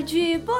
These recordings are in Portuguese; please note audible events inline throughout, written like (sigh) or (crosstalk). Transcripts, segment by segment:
tarde, boa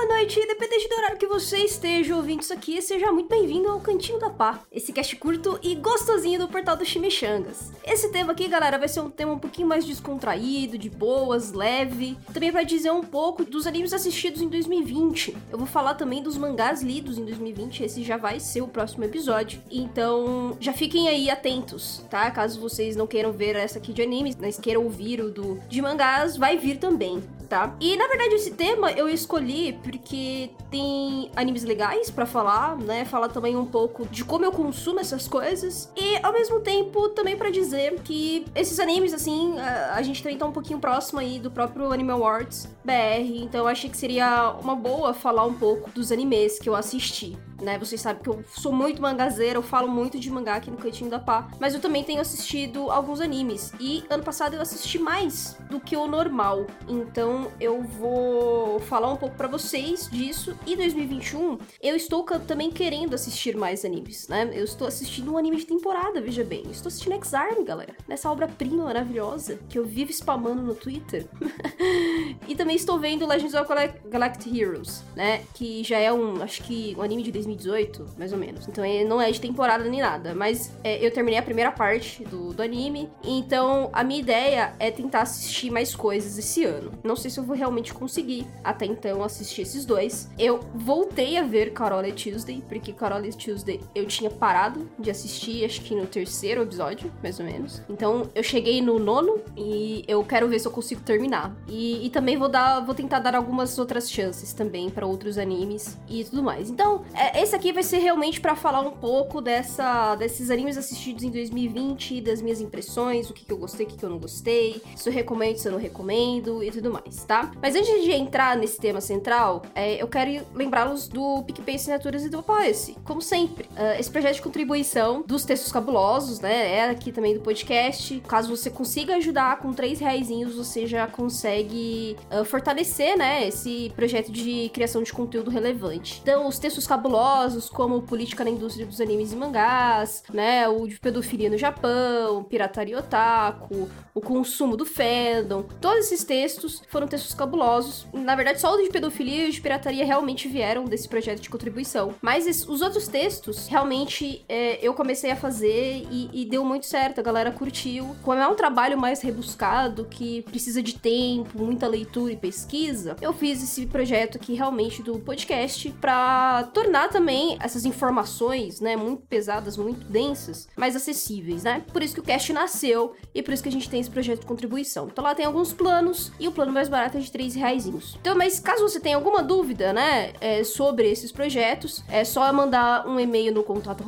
horário que você esteja ouvindo isso aqui, seja muito bem-vindo ao Cantinho da Pá, esse cast curto e gostosinho do portal do Chimichangas. Esse tema aqui, galera, vai ser um tema um pouquinho mais descontraído, de boas, leve, também vai dizer um pouco dos animes assistidos em 2020. Eu vou falar também dos mangás lidos em 2020, esse já vai ser o próximo episódio, então já fiquem aí atentos, tá? Caso vocês não queiram ver essa aqui de animes, mas queiram ouvir o do de mangás, vai vir também tá? E na verdade esse tema eu escolhi porque tem animes legais para falar, né? Falar também um pouco de como eu consumo essas coisas. E ao mesmo tempo também para dizer que esses animes assim, a, a, gente também tá um pouquinho próximo aí do próprio Anime Awards BR, então eu achei que seria uma boa falar um pouco dos animes que eu assisti né? Vocês sabem que eu sou muito mangazeira, eu falo muito de mangá aqui no Cantinho da Pá, mas eu também tenho assistido alguns animes. E ano passado eu assisti mais do que o normal. Então eu vou falar um pouco para vocês disso. E 2021 eu estou também querendo assistir mais animes, né? Eu estou assistindo um anime de temporada, veja bem. Eu estou assistindo X-Arm, galera. Nessa obra-prima maravilhosa que eu vivo spamando no Twitter. (laughs) e também estou vendo Legends of Galactic Heroes, né? Que já é um, acho que um anime de 2021 2018, mais ou menos. Então ele não é de temporada nem nada. Mas é, eu terminei a primeira parte do, do anime. Então a minha ideia é tentar assistir mais coisas esse ano. Não sei se eu vou realmente conseguir até então assistir esses dois. Eu voltei a ver Carol Tuesday, porque Carol Tuesday eu tinha parado de assistir, acho que no terceiro episódio, mais ou menos. Então eu cheguei no nono e eu quero ver se eu consigo terminar. E, e também vou dar, vou tentar dar algumas outras chances também para outros animes e tudo mais. Então, é, esse aqui vai ser realmente para falar um pouco dessa, desses animes assistidos em 2020, das minhas impressões, o que, que eu gostei, o que, que eu não gostei, se eu recomendo, se eu não recomendo e tudo mais, tá? Mas antes de entrar nesse tema central, é, eu quero lembrá-los do PicPay Assinaturas e do Apoia-se, como sempre. Uh, esse projeto de contribuição dos textos cabulosos, né, é aqui também do podcast. Caso você consiga ajudar com três reais, você já consegue uh, fortalecer, né, esse projeto de criação de conteúdo relevante. Então, os textos cabulosos como política na indústria dos animes e mangás, né, o de pedofilia no Japão, pirataria otaku, o consumo do fandom. Todos esses textos foram textos cabulosos. Na verdade, só o de pedofilia e o de pirataria realmente vieram desse projeto de contribuição. Mas os outros textos, realmente, é, eu comecei a fazer e, e, deu muito certo. A galera curtiu. Como é um trabalho mais rebuscado, que precisa de tempo, muita leitura e pesquisa, eu fiz esse projeto aqui realmente do podcast para tornar também essas informações, né, muito pesadas, muito densas, mais acessíveis, né? Por isso que o cast nasceu e por isso que a gente tem esse projeto de contribuição. Então lá tem alguns planos e o plano mais barato é de 3 reais. Então, mas caso você tenha alguma dúvida, né, é, sobre esses projetos, é só mandar um e-mail no contato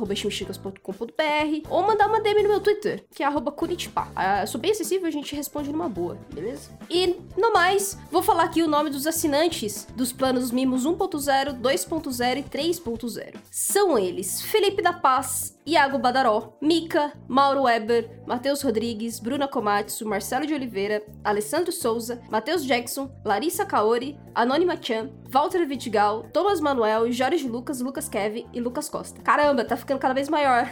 ou mandar uma DM no meu Twitter, que é Kunitpa. Ah, sou bem acessível, a gente responde numa boa, beleza? E, no mais, vou falar aqui o nome dos assinantes dos planos Mimos 1.0, 2.0 e 3.0 são eles Felipe da Paz, Iago Badaró, Mica, Mauro Weber, Matheus Rodrigues, Bruna Komatsu, Marcelo de Oliveira, Alessandro Souza, Matheus Jackson, Larissa Kaori, Anônima Chan, Walter Vidigal, Thomas Manuel, Jorge Lucas, Lucas Kevin e Lucas Costa. Caramba, tá ficando cada vez maior.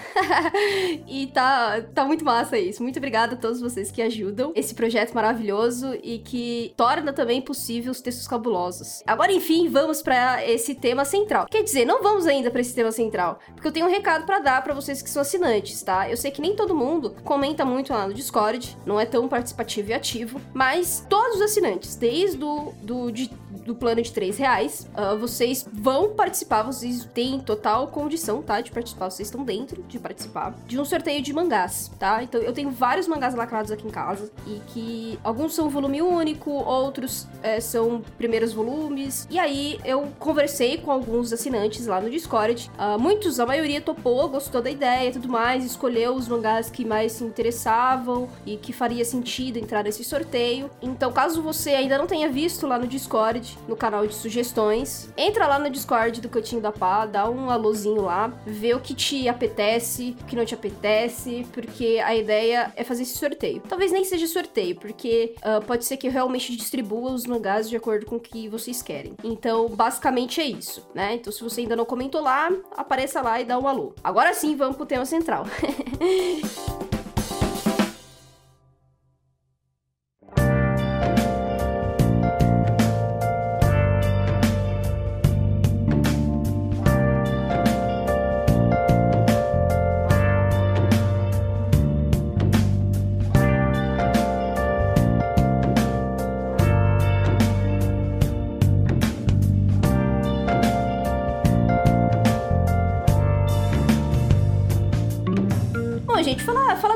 (laughs) e tá, tá muito massa isso. Muito obrigada a todos vocês que ajudam esse projeto maravilhoso e que torna também possível os textos cabulosos. Agora, enfim, vamos para esse tema central. Quer dizer, não vamos ainda para esse tema central, porque eu tenho um recado para dar para vocês que são assinantes, tá? Eu sei que nem todo mundo comenta muito lá no Discord, não é tão participativo e ativo, mas todos os assinantes, desde o do, de do plano de 3 reais, uh, vocês vão participar, vocês têm total condição, tá? De participar, vocês estão dentro de participar de um sorteio de mangás, tá? Então eu tenho vários mangás lacrados aqui em casa e que alguns são volume único, outros é, são primeiros volumes. E aí eu conversei com alguns assinantes lá no Discord. Uh, muitos, a maioria topou, gostou da ideia e tudo mais, escolheu os mangás que mais se interessavam e que faria sentido entrar nesse sorteio. Então, caso você ainda não tenha visto lá no Discord, no canal de sugestões. Entra lá no Discord do Cantinho da Pá, dá um alôzinho lá, vê o que te apetece, o que não te apetece, porque a ideia é fazer esse sorteio. Talvez nem seja sorteio, porque uh, pode ser que eu realmente distribua os mangás de acordo com o que vocês querem. Então, basicamente é isso, né? Então, se você ainda não comentou lá, apareça lá e dá um alô. Agora sim, vamos pro tema central. (laughs)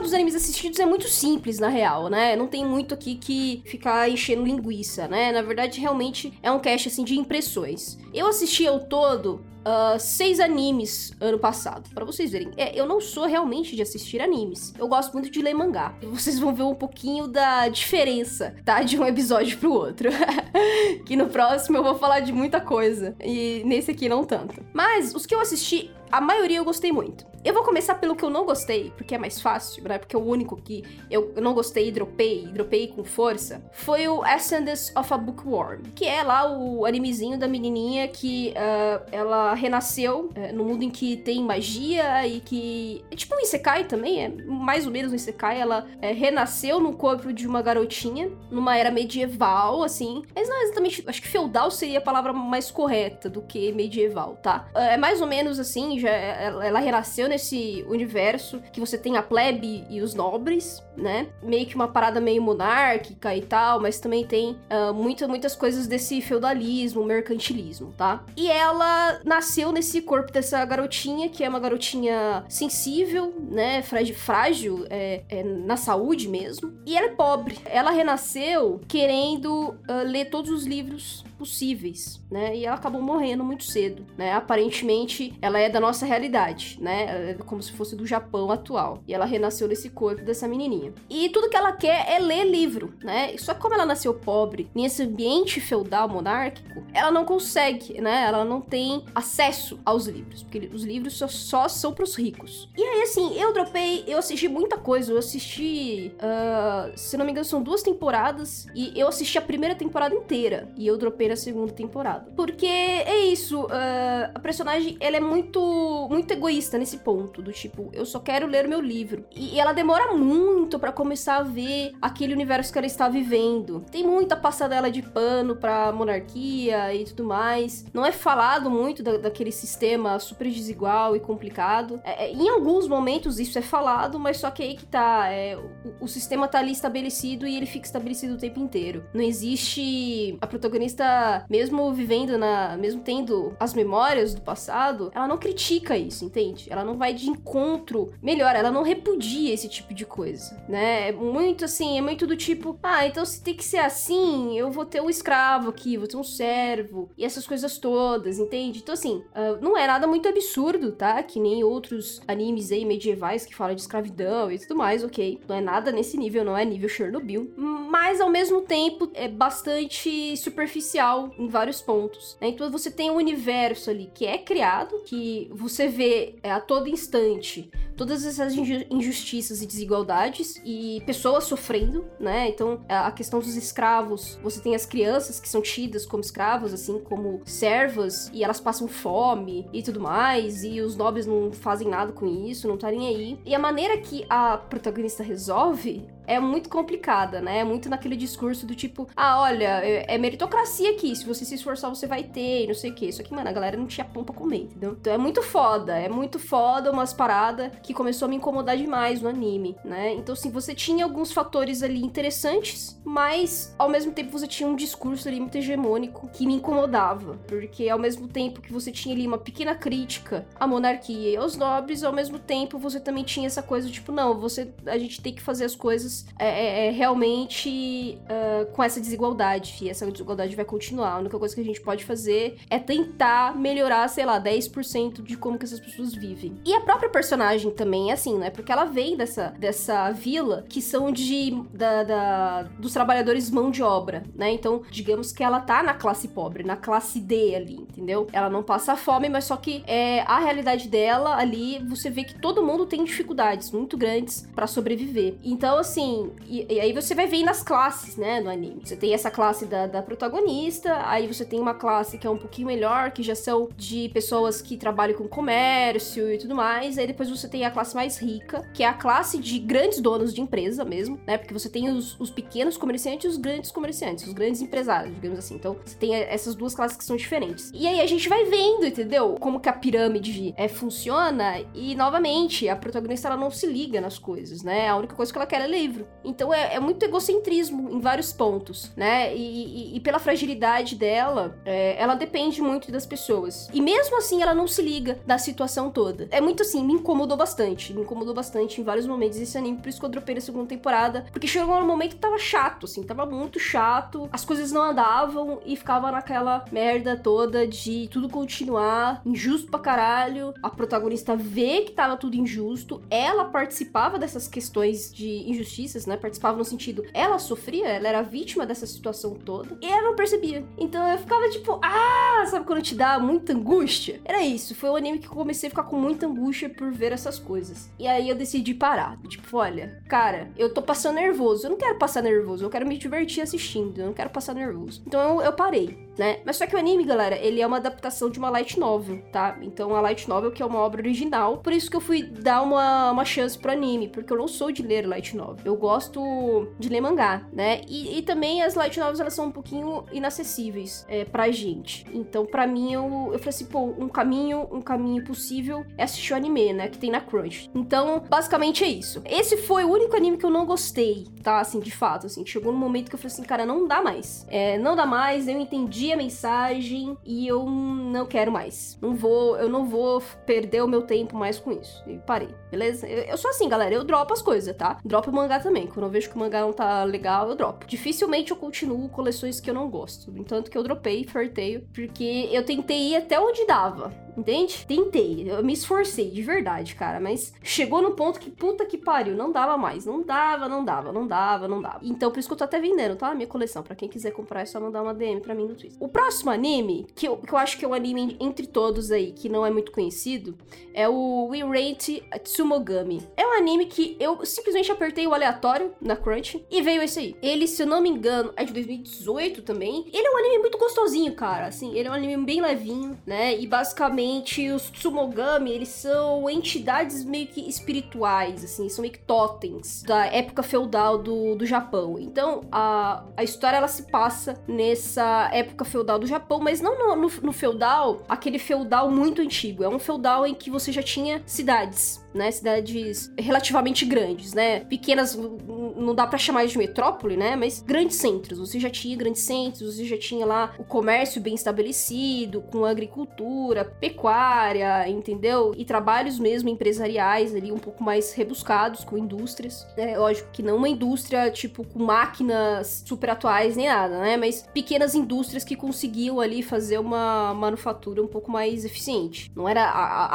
dos animes assistidos é muito simples, na real, né? Não tem muito aqui que ficar enchendo linguiça, né? Na verdade, realmente é um cast, assim, de impressões. Eu assisti ao todo uh, seis animes ano passado. para vocês verem. É, eu não sou realmente de assistir animes. Eu gosto muito de ler mangá. Vocês vão ver um pouquinho da diferença, tá? De um episódio pro outro. (laughs) que no próximo eu vou falar de muita coisa. E nesse aqui não tanto. Mas os que eu assisti a maioria eu gostei muito. Eu vou começar pelo que eu não gostei, porque é mais fácil, né? Porque é o único que eu não gostei e dropei, dropei com força. Foi o Ascendance of a Bookworm, que é lá o animezinho da menininha que uh, ela renasceu uh, no mundo em que tem magia e que. É tipo um Isekai também, é mais ou menos um Isekai. Ela uh, renasceu no corpo de uma garotinha, numa era medieval, assim. Mas não é exatamente. Acho que feudal seria a palavra mais correta do que medieval, tá? é mais ou menos assim, já, ela, renasceu nesse universo que você tem a plebe e os nobres, né? Meio que uma parada meio monárquica e tal, mas também tem uh, muita, muitas coisas desse feudalismo, mercantilismo, tá? E ela nasceu nesse corpo dessa garotinha, que é uma garotinha sensível, né? Frágil, frágil é, é, na saúde mesmo. E ela é pobre. Ela renasceu querendo uh, ler todos os livros possíveis, né? E ela acabou morrendo muito cedo, né? Aparentemente, ela é da nossa realidade, né? É como se fosse do Japão atual. E ela renasceu nesse corpo dessa menininha. E tudo que ela quer é ler livro, né? Só que como ela nasceu pobre, nesse ambiente feudal monárquico, ela não consegue, né? Ela não tem acesso aos livros, porque os livros só, só são pros ricos. E aí, assim, eu dropei, eu assisti muita coisa. Eu assisti, uh, se não me engano, são duas temporadas e eu assisti a primeira temporada inteira. E eu dropei a segunda temporada. Porque é isso, uh, a personagem, ela é muito, muito egoísta nesse ponto, do tipo, eu só quero ler meu livro. E, e ela demora muito para começar a ver aquele universo que ela está vivendo. Tem muita passadela de pano pra monarquia e tudo mais. Não é falado muito da, daquele sistema super desigual e complicado. É, é, em alguns momentos isso é falado, mas só que aí que tá. É, o, o sistema tá ali estabelecido e ele fica estabelecido o tempo inteiro. Não existe. A protagonista mesmo vivendo na. mesmo tendo as memórias do passado, ela não critica isso, entende? Ela não vai de encontro. Melhor, ela não repudia esse tipo de coisa, né? É muito assim, é muito do tipo, ah, então se tem que ser assim, eu vou ter um escravo aqui, vou ter um servo, e essas coisas todas, entende? Então, assim, uh, não é nada muito absurdo, tá? Que nem outros animes aí medievais que falam de escravidão e tudo mais, ok? Não é nada nesse nível, não é nível Chernobyl. Mas ao mesmo tempo é bastante superficial em vários pontos. Né? Então você tem um universo ali que é criado, que você vê é, a todo instante todas essas injustiças e desigualdades e pessoas sofrendo, né? Então, a questão dos escravos, você tem as crianças que são tidas como escravos, assim como servas, e elas passam fome e tudo mais, e os nobres não fazem nada com isso, não tá nem aí. E a maneira que a protagonista resolve é muito complicada, né? É muito naquele discurso do tipo, ah, olha, é, é meritocracia aqui, se você se esforçar você vai ter, e não sei o que. Isso aqui, mano, a galera não tinha pão pra comer, entendeu? Então é muito foda, é muito foda umas paradas que começou a me incomodar demais no anime, né? Então, assim, você tinha alguns fatores ali interessantes, mas ao mesmo tempo você tinha um discurso ali muito hegemônico que me incomodava, porque ao mesmo tempo que você tinha ali uma pequena crítica à monarquia e aos nobres, ao mesmo tempo você também tinha essa coisa tipo, não, você, a gente tem que fazer as coisas é, é, é realmente uh, com essa desigualdade. E essa desigualdade vai continuar. A única coisa que a gente pode fazer é tentar melhorar, sei lá, 10% de como que essas pessoas vivem. E a própria personagem também é assim, né? Porque ela vem dessa, dessa vila que são de da, da, dos trabalhadores mão de obra, né? Então, digamos que ela tá na classe pobre, na classe D ali, entendeu? Ela não passa fome, mas só que é, a realidade dela ali, você vê que todo mundo tem dificuldades muito grandes para sobreviver. Então, assim, e, e, aí você vai ver nas classes, né, no anime. Você tem essa classe da, da, protagonista, aí você tem uma classe que é um pouquinho melhor, que já são de pessoas que trabalham com comércio e tudo mais. Aí depois você tem a classe mais rica, que é a classe de grandes donos de empresa mesmo, né? Porque você tem os, os pequenos comerciantes e os grandes comerciantes, os grandes empresários, digamos assim. Então, você tem essas duas classes que são diferentes. E aí a gente vai vendo, entendeu? Como que a pirâmide é, funciona e, novamente, a protagonista ela não se liga nas coisas, né? A única coisa que ela quer é livro. Então é, é muito egocentrismo em vários pontos, né? E, e, e pela fragilidade dela, é, ela depende muito das pessoas. E mesmo assim, ela não se liga da situação toda. É muito assim, me incomodou bastante. Me incomodou bastante em vários momentos esse anime, por isso que eu dropei na segunda temporada. Porque chegou um momento que tava chato, assim, tava muito chato. As coisas não andavam e ficava naquela merda toda de tudo continuar injusto pra caralho. A protagonista vê que tava tudo injusto. Ela participava dessas questões de injustiças, né? Participava no sentido, ela sofria, ela era vítima dessa situação toda. E ela não percebia. Então eu ficava tipo, ah, sabe quando te dá muita angústia? Era isso. Foi o anime que eu comecei a ficar com muita angústia por ver essas coisas. E aí eu decidi parar. Tipo, olha, cara, eu tô passando nervoso. Eu não quero passar nervoso, eu quero me divertir assistindo. Eu não quero passar nervoso. Então eu, eu parei né? Mas só que o anime, galera, ele é uma adaptação de uma light novel, tá? Então a light novel que é uma obra original, por isso que eu fui dar uma, uma chance pro anime, porque eu não sou de ler light novel. Eu gosto de ler mangá, né? E, e também as light novels, elas são um pouquinho inacessíveis é, pra gente. Então, pra mim, eu, eu falei assim, pô, um caminho, um caminho possível é assistir o anime, né? Que tem na Crunch. Então, basicamente é isso. Esse foi o único anime que eu não gostei, tá? Assim, de fato, assim. Chegou no momento que eu falei assim, cara, não dá mais. É, não dá mais, eu entendi a mensagem e eu não quero mais. Não vou, eu não vou perder o meu tempo mais com isso. E parei, beleza? Eu, eu sou assim, galera, eu dropo as coisas, tá? Dropo o mangá também. Quando eu vejo que o mangá não tá legal, eu dropo. Dificilmente eu continuo coleções que eu não gosto. Entanto que eu dropei, sorteio, porque eu tentei ir até onde dava. Entende? Tentei, eu me esforcei, de verdade, cara. Mas chegou no ponto que puta que pariu, não dava mais. Não dava, não dava, não dava, não dava. Então por isso que eu tô até vendendo, tá? A minha coleção. Pra quem quiser comprar, é só mandar uma DM pra mim no Twitter. O próximo anime, que eu, que eu acho que é um anime entre todos aí, que não é muito conhecido, é o We Rate Tsumogami. É um anime que eu simplesmente apertei o aleatório na Crunch e veio esse aí. Ele, se eu não me engano, é de 2018 também. Ele é um anime muito gostosinho, cara. Assim, ele é um anime bem levinho, né? E basicamente os Tsumogami, eles são entidades meio que espirituais, assim, são meio que totens da época feudal do, do Japão. Então, a, a história ela se passa nessa época feudal do Japão, mas não no, no, no feudal, aquele feudal muito antigo. É um feudal em que você já tinha cidades né? Cidades relativamente grandes, né? Pequenas, não dá para chamar de metrópole, né? Mas grandes centros. Você já tinha grandes centros, você já tinha lá o comércio bem estabelecido, com agricultura, pecuária, entendeu? E trabalhos mesmo empresariais ali um pouco mais rebuscados, com indústrias. É lógico que não uma indústria tipo com máquinas super atuais nem nada, né? Mas pequenas indústrias que conseguiam ali fazer uma manufatura um pouco mais eficiente. Não era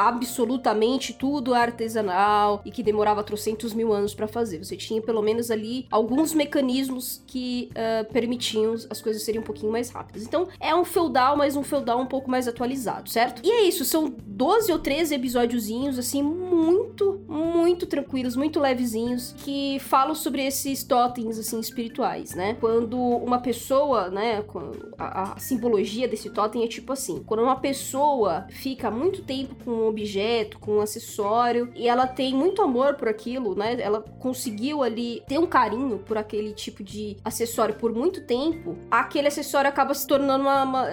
absolutamente tudo artesanal artesanal e que demorava trocentos mil anos para fazer. Você tinha pelo menos ali alguns mecanismos que uh, permitiam as coisas serem um pouquinho mais rápidas. Então é um feudal, mas um feudal um pouco mais atualizado, certo? E é isso, são 12 ou 13 episódiozinhos, assim, muito, muito tranquilos, muito levezinhos, que falam sobre esses totens, assim, espirituais, né? Quando uma pessoa, né, a, a simbologia desse totem é tipo assim, quando uma pessoa fica muito tempo com um objeto, com um acessório, e ela tem muito amor por aquilo, né? Ela conseguiu ali ter um carinho por aquele tipo de acessório por muito tempo. Aquele acessório acaba se tornando uma, uma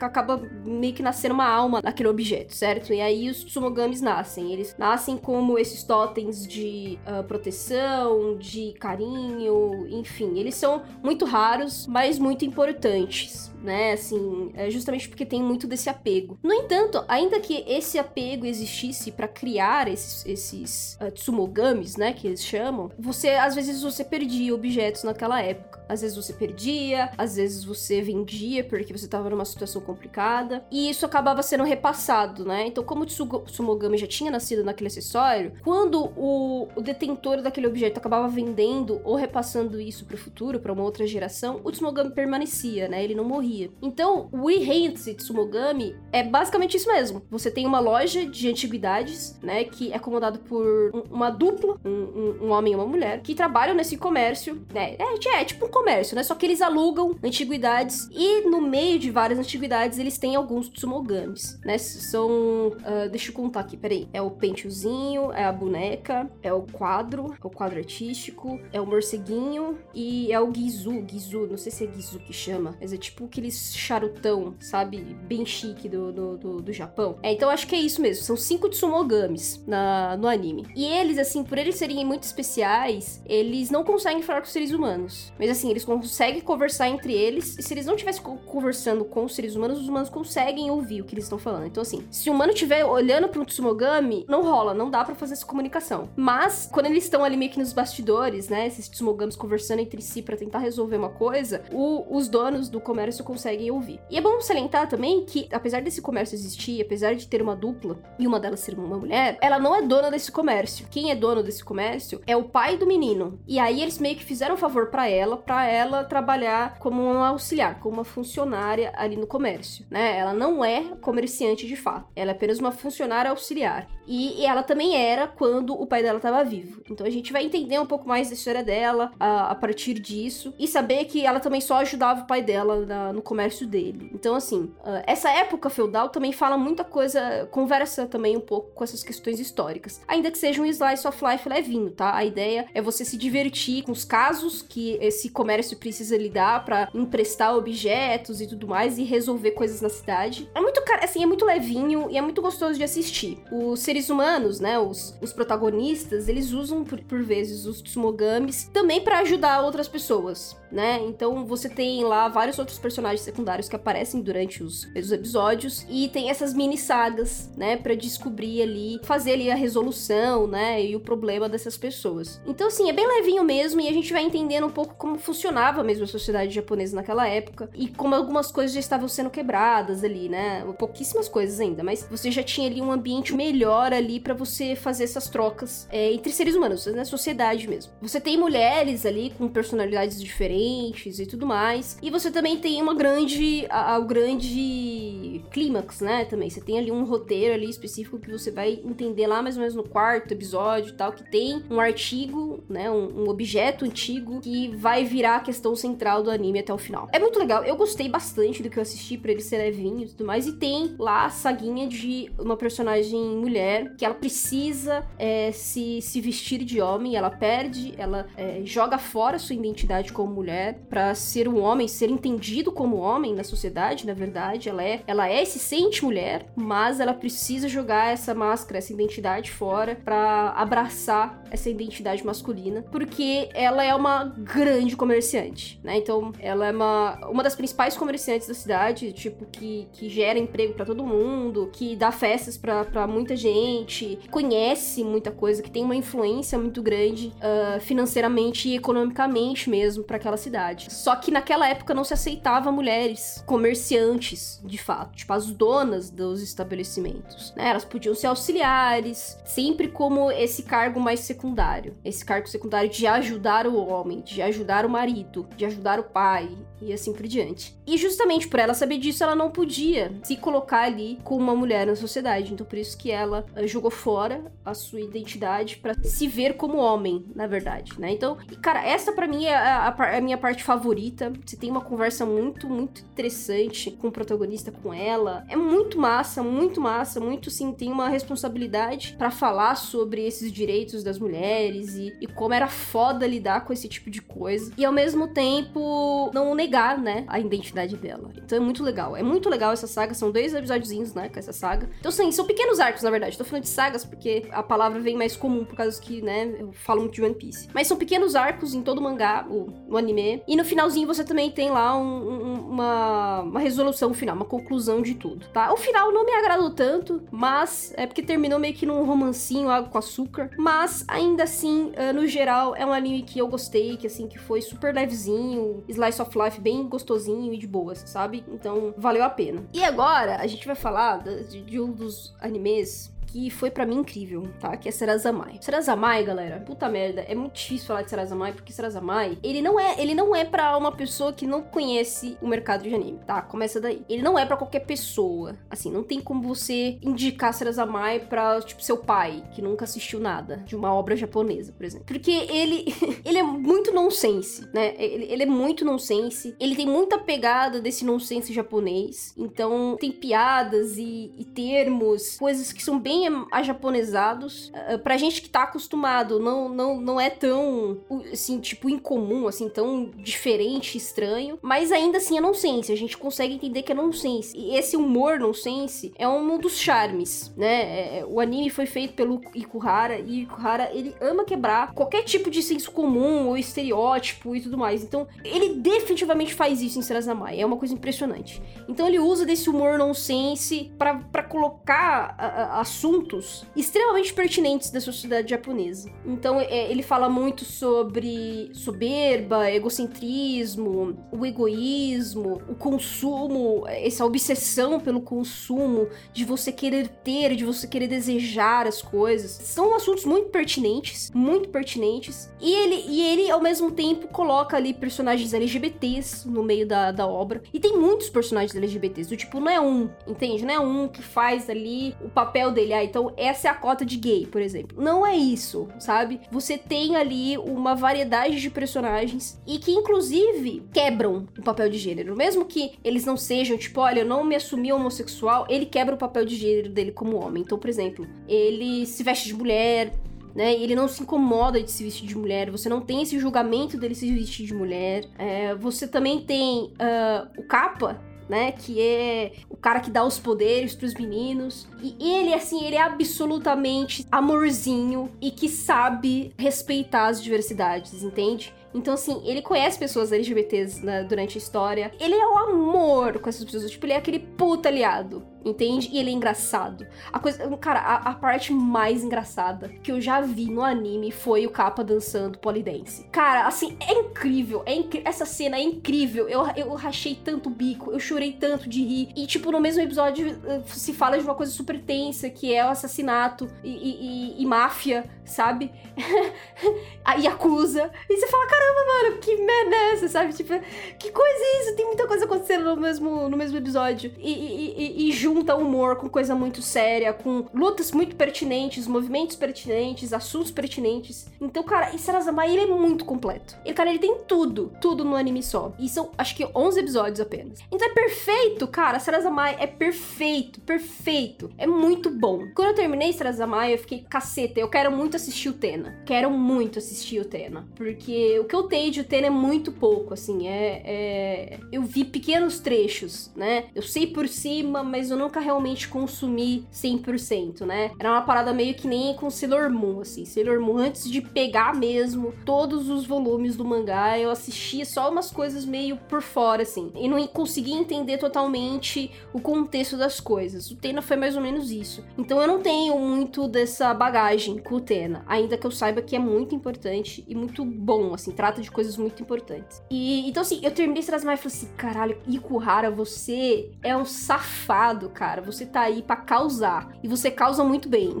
acaba meio que nascendo uma alma naquele objeto, certo? E aí os Tsumogamis nascem. Eles nascem como esses totens de uh, proteção, de carinho, enfim. Eles são muito raros, mas muito importantes né? Assim, é justamente porque tem muito desse apego. No entanto, ainda que esse apego existisse para criar esses, esses uh, tsumogamis, né? Que eles chamam, você às vezes você perdia objetos naquela época. Às vezes você perdia, às vezes você vendia porque você tava numa situação complicada. E isso acabava sendo repassado, né? Então, como o Tsumogami já tinha nascido naquele acessório, quando o, o detentor daquele objeto acabava vendendo ou repassando isso pro futuro, para uma outra geração, o Tsumogami permanecia, né? Ele não morria. Então, o Ihense Tsumogami é basicamente isso mesmo. Você tem uma loja de antiguidades, né? Que é comandado por uma dupla, um, um, um homem e uma mulher, que trabalham nesse comércio, né? É, é tipo um comércio, né? Só que eles alugam antiguidades e no meio de várias antiguidades eles têm alguns tsumogamis, né? São, uh, deixa eu contar aqui, peraí. É o penteozinho, é a boneca, é o quadro, é o quadro artístico, é o morceguinho e é o gizu, gizu, não sei se é gizu que chama, mas é tipo aqueles charutão, sabe? Bem chique do, do, do, do Japão. É, então acho que é isso mesmo, são cinco tsumogamis na, no anime. E eles, assim, por eles serem muito especiais, eles não conseguem falar com os seres humanos. Mas assim, eles conseguem conversar entre eles, e se eles não estivessem conversando com os seres humanos, os humanos conseguem ouvir o que eles estão falando. Então, assim, se o humano estiver olhando para um Tsumogami, não rola, não dá para fazer essa comunicação. Mas, quando eles estão ali meio que nos bastidores, né, esses Tsumogamis conversando entre si para tentar resolver uma coisa, o, os donos do comércio conseguem ouvir. E é bom salientar também que, apesar desse comércio existir, apesar de ter uma dupla e uma delas ser uma mulher, ela não é dona desse comércio. Quem é dono desse comércio é o pai do menino. E aí eles meio que fizeram um favor para ela, ela trabalhar como uma auxiliar, como uma funcionária ali no comércio, né? Ela não é comerciante de fato. Ela é apenas uma funcionária auxiliar. E, e ela também era quando o pai dela estava vivo. Então a gente vai entender um pouco mais da história dela a, a partir disso e saber que ela também só ajudava o pai dela na, no comércio dele. Então, assim, uh, essa época feudal também fala muita coisa, conversa também um pouco com essas questões históricas. Ainda que seja um slice of life levinho, tá? A ideia é você se divertir com os casos que esse comércio precisa lidar para emprestar objetos e tudo mais e resolver coisas na cidade. É muito, assim, é muito levinho e é muito gostoso de assistir. Os seres humanos, né, os, os protagonistas, eles usam por, por vezes os Tsumogamis também para ajudar outras pessoas né? Então você tem lá vários outros personagens secundários que aparecem durante os, os episódios e tem essas mini sagas, né, para descobrir ali, fazer ali a resolução, né, e o problema dessas pessoas. Então assim, é bem levinho mesmo e a gente vai entendendo um pouco como funcionava mesmo a sociedade japonesa naquela época e como algumas coisas já estavam sendo quebradas ali, né? Pouquíssimas coisas ainda, mas você já tinha ali um ambiente melhor ali para você fazer essas trocas é, entre seres humanos, na né? sociedade mesmo. Você tem mulheres ali com personalidades diferentes diferentes e tudo mais. E você também tem uma grande. o grande clímax, né? Também. Você tem ali um roteiro ali específico que você vai entender lá mais ou menos no quarto episódio e tal, que tem um artigo, né? Um, um objeto antigo que vai virar a questão central do anime até o final. É muito legal. Eu gostei bastante do que eu assisti pra ele ser levinho e tudo mais. E tem lá a saguinha de uma personagem mulher que ela precisa é, se, se vestir de homem, ela perde, ela é, joga fora sua identidade como mulher mulher para ser um homem, ser entendido como homem na sociedade, na verdade, ela é, ela é se sente mulher, mas ela precisa jogar essa máscara, essa identidade fora para abraçar essa identidade masculina, porque ela é uma grande comerciante, né? Então, ela é uma, uma das principais comerciantes da cidade, tipo que, que gera emprego para todo mundo, que dá festas para muita gente, conhece muita coisa, que tem uma influência muito grande uh, financeiramente e economicamente mesmo para aquela cidade. Só que naquela época não se aceitava mulheres comerciantes, de fato, tipo as donas dos estabelecimentos. Né? Elas podiam ser auxiliares, sempre como esse cargo mais secundário. Esse cargo secundário de ajudar o homem, de ajudar o marido, de ajudar o pai e assim por diante. E justamente por ela saber disso, ela não podia se colocar ali como uma mulher na sociedade. Então por isso que ela uh, jogou fora a sua identidade para se ver como homem, na verdade, né? Então, cara, essa para mim é a, a, a minha minha parte favorita. Você tem uma conversa muito, muito interessante com o protagonista, com ela. É muito massa, muito massa, muito sim. Tem uma responsabilidade para falar sobre esses direitos das mulheres e, e como era foda lidar com esse tipo de coisa. E ao mesmo tempo, não negar, né, a identidade dela. Então é muito legal. É muito legal essa saga. São dois episódios, né, com essa saga. Então, sim, são pequenos arcos, na verdade. Tô falando de sagas porque a palavra vem mais comum por causa que, né, eu falo muito de One Piece. Mas são pequenos arcos em todo o mangá, o, o anime anime. E no finalzinho você também tem lá um, um, uma, uma resolução final, uma conclusão de tudo, tá? O final não me agradou tanto, mas é porque terminou meio que num romancinho, água com açúcar. Mas ainda assim, uh, no geral, é um anime que eu gostei, que assim, que foi super levezinho, slice of life bem gostosinho e de boas, sabe? Então, valeu a pena. E agora, a gente vai falar de, de um dos animes que foi para mim incrível, tá? Que é Sarazamai. Sarazamai, galera, puta merda, é muito difícil falar de Sarazamai, porque Sarazamai, ele não é, ele não é para uma pessoa que não conhece o mercado de anime, tá? Começa daí. Ele não é para qualquer pessoa. Assim, não tem como você indicar Sarazamai pra, tipo, seu pai, que nunca assistiu nada de uma obra japonesa, por exemplo. Porque ele, (laughs) ele é muito nonsense, né? Ele, ele é muito nonsense. Ele tem muita pegada desse nonsense japonês. Então, tem piadas e, e termos, coisas que são bem ajaponesados. Uh, pra gente que tá acostumado, não, não, não é tão, assim, tipo, incomum, assim, tão diferente, estranho. Mas ainda assim é nonsense. A gente consegue entender que é nonsense. E esse humor nonsense é um dos charmes, né? É, é, o anime foi feito pelo Ikuhara e Ikuhara, ele ama quebrar qualquer tipo de senso comum ou estereótipo e tudo mais. Então, ele definitivamente faz isso em Sarazamai. É uma coisa impressionante. Então, ele usa desse humor nonsense para colocar a, a, assuntos extremamente pertinentes da sociedade japonesa. Então, é, ele fala muito sobre soberba, egocentrismo, o egoísmo, o consumo, essa obsessão pelo consumo, de você querer ter, de você querer desejar as coisas. São assuntos muito pertinentes, muito pertinentes. E ele, e ele ao mesmo tempo, coloca ali personagens LGBTs no meio da, da obra. E tem muitos personagens LGBTs, do tipo, não é um, entende? Não é um que faz ali o papel dele. Então essa é a cota de gay, por exemplo. Não é isso, sabe? Você tem ali uma variedade de personagens e que, inclusive, quebram o papel de gênero. Mesmo que eles não sejam, tipo, olha, eu não me assumi homossexual, ele quebra o papel de gênero dele como homem. Então, por exemplo, ele se veste de mulher, né? Ele não se incomoda de se vestir de mulher, você não tem esse julgamento dele se vestir de mulher. É, você também tem uh, o capa, né? Que é o cara que dá os poderes pros meninos. E ele, assim, ele é absolutamente amorzinho e que sabe respeitar as diversidades, entende? Então, assim, ele conhece pessoas LGBTs né, durante a história. Ele é o amor com essas pessoas. Tipo, ele é aquele puta aliado entende? E ele é engraçado. A coisa, cara, a, a, parte mais engraçada que eu já vi no anime foi o Kappa dançando polidense. Cara, assim, é incrível, é essa cena é incrível. Eu, eu rachei tanto o bico, eu chorei tanto de rir. E, tipo, no mesmo episódio eh, se fala de uma coisa super tensa, que é o assassinato e, e, e, e máfia, sabe? (laughs) Aí acusa. E você fala, caramba, mano, que merda é essa, sabe? Tipo, que coisa é isso? Tem muita coisa acontecendo no mesmo, no mesmo episódio. E, e, e, e junta humor com coisa muito séria, com lutas muito pertinentes, movimentos pertinentes, assuntos pertinentes. Então, cara, esse Sarazamai, ele é muito completo. Ele, cara, ele tem tudo, tudo no anime só. E são, acho que 11 episódios apenas. Então é perfeito, cara. Sarazamai é perfeito, perfeito. É muito bom. Quando eu terminei Sarazamai, eu fiquei, caceta, eu quero muito assistir o Tena. Quero muito assistir o Tena. Porque o que eu tenho de o Tena é muito pouco, assim. É, é... Eu vi pequenos trechos, né? Eu sei por cima, mas eu nunca realmente consumi 100%, né? Era uma parada meio que nem com Sailor Moon, assim. Sailor Moon, antes de pegar mesmo todos os volumes do mangá, eu assistia só umas coisas meio por fora, assim. E não conseguia entender totalmente o contexto das coisas. O Tena foi mais ou menos isso. Então eu não tenho muito dessa bagagem com o Tena, ainda que eu saiba que é muito importante e muito bom, assim, trata de coisas muito importantes. E então, assim, eu terminei Strasmai e falei assim: caralho, Ikuhara, você é um safado cara. Você tá aí para causar. E você causa muito bem.